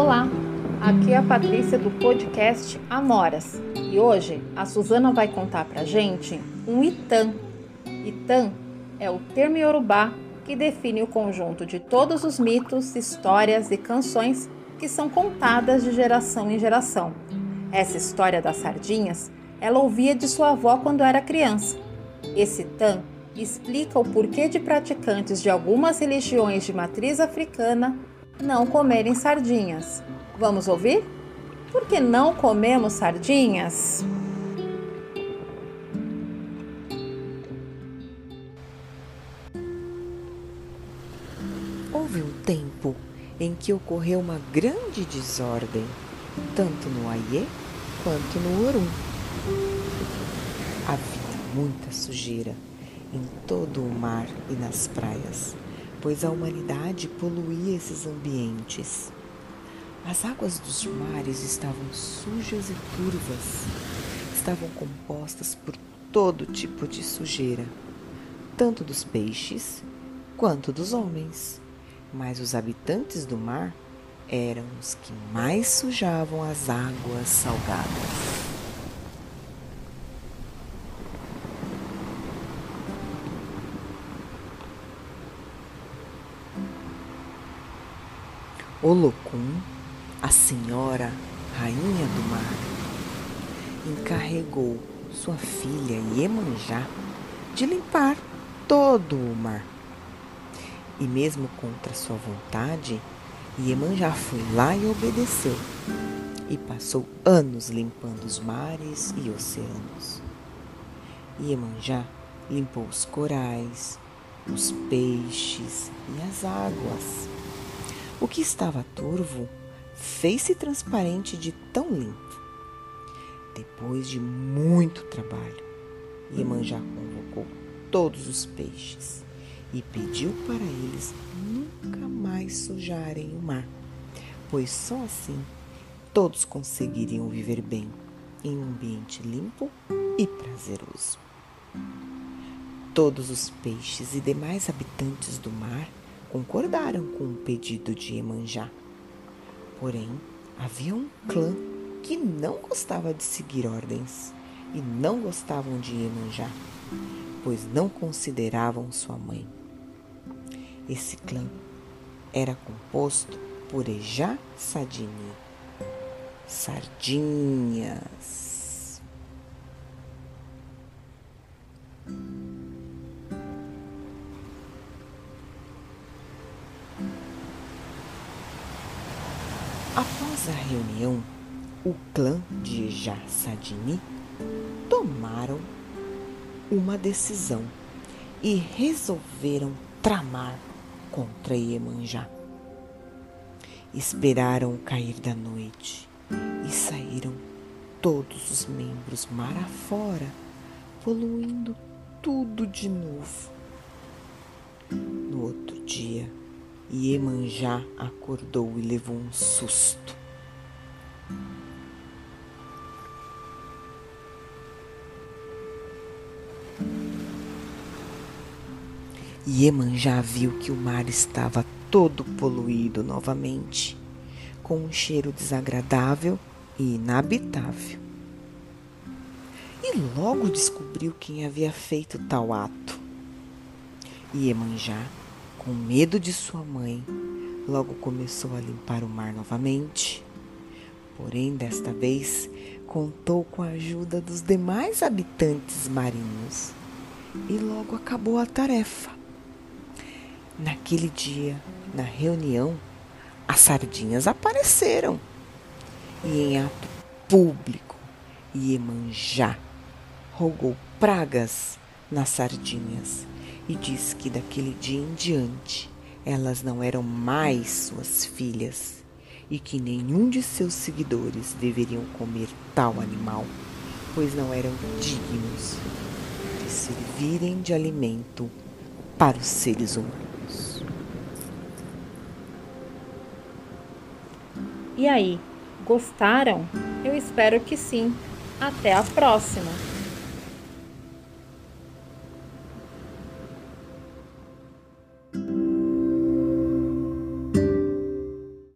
Olá, aqui é a Patrícia do podcast Amoras e hoje a Suzana vai contar pra gente um Itan. Itan é o termo iorubá que define o conjunto de todos os mitos, histórias e canções que são contadas de geração em geração. Essa história das sardinhas ela ouvia de sua avó quando era criança. Esse Tan explica o porquê de praticantes de algumas religiões de matriz africana não comerem sardinhas. Vamos ouvir? Por que não comemos sardinhas? Houve um tempo em que ocorreu uma grande desordem, tanto no Aie quanto no Orum. Havia muita sujeira em todo o mar e nas praias, pois a humanidade poluía esses ambientes. As águas dos mares estavam sujas e turvas, estavam compostas por todo tipo de sujeira, tanto dos peixes quanto dos homens. Mas os habitantes do mar eram os que mais sujavam as águas salgadas. Olocum, a senhora rainha do mar, encarregou sua filha Iemanjá de limpar todo o mar. E mesmo contra sua vontade, Iemanjá foi lá e obedeceu, e passou anos limpando os mares e oceanos. Iemanjá limpou os corais, os peixes e as águas o que estava turvo fez-se transparente de tão limpo. Depois de muito trabalho, Iemanjá convocou todos os peixes e pediu para eles nunca mais sujarem o mar, pois só assim todos conseguiriam viver bem em um ambiente limpo e prazeroso. Todos os peixes e demais habitantes do mar concordaram com o pedido de Iemanjá. Porém, havia um clã que não gostava de seguir ordens e não gostavam de Iemanjá, pois não consideravam sua mãe. Esse clã era composto por Ejá Sadini, sardinhas. Após a reunião, o clã de Jassadini tomaram uma decisão e resolveram tramar contra Iemanjá. Esperaram o cair da noite e saíram todos os membros mar afora, poluindo tudo de novo. No outro dia, Iemanjá acordou e levou um susto. Iemanjá viu que o mar estava todo poluído novamente, com um cheiro desagradável e inabitável. E logo descobriu quem havia feito tal ato. Iemanjá com medo de sua mãe, logo começou a limpar o mar novamente. Porém, desta vez, contou com a ajuda dos demais habitantes marinhos e logo acabou a tarefa. Naquele dia, na reunião, as sardinhas apareceram e, em ato público, Iemanjá rogou pragas nas sardinhas e disse que daquele dia em diante elas não eram mais suas filhas e que nenhum de seus seguidores deveriam comer tal animal, pois não eram dignos de servirem de alimento para os seres humanos. E aí, gostaram? Eu espero que sim. Até a próxima!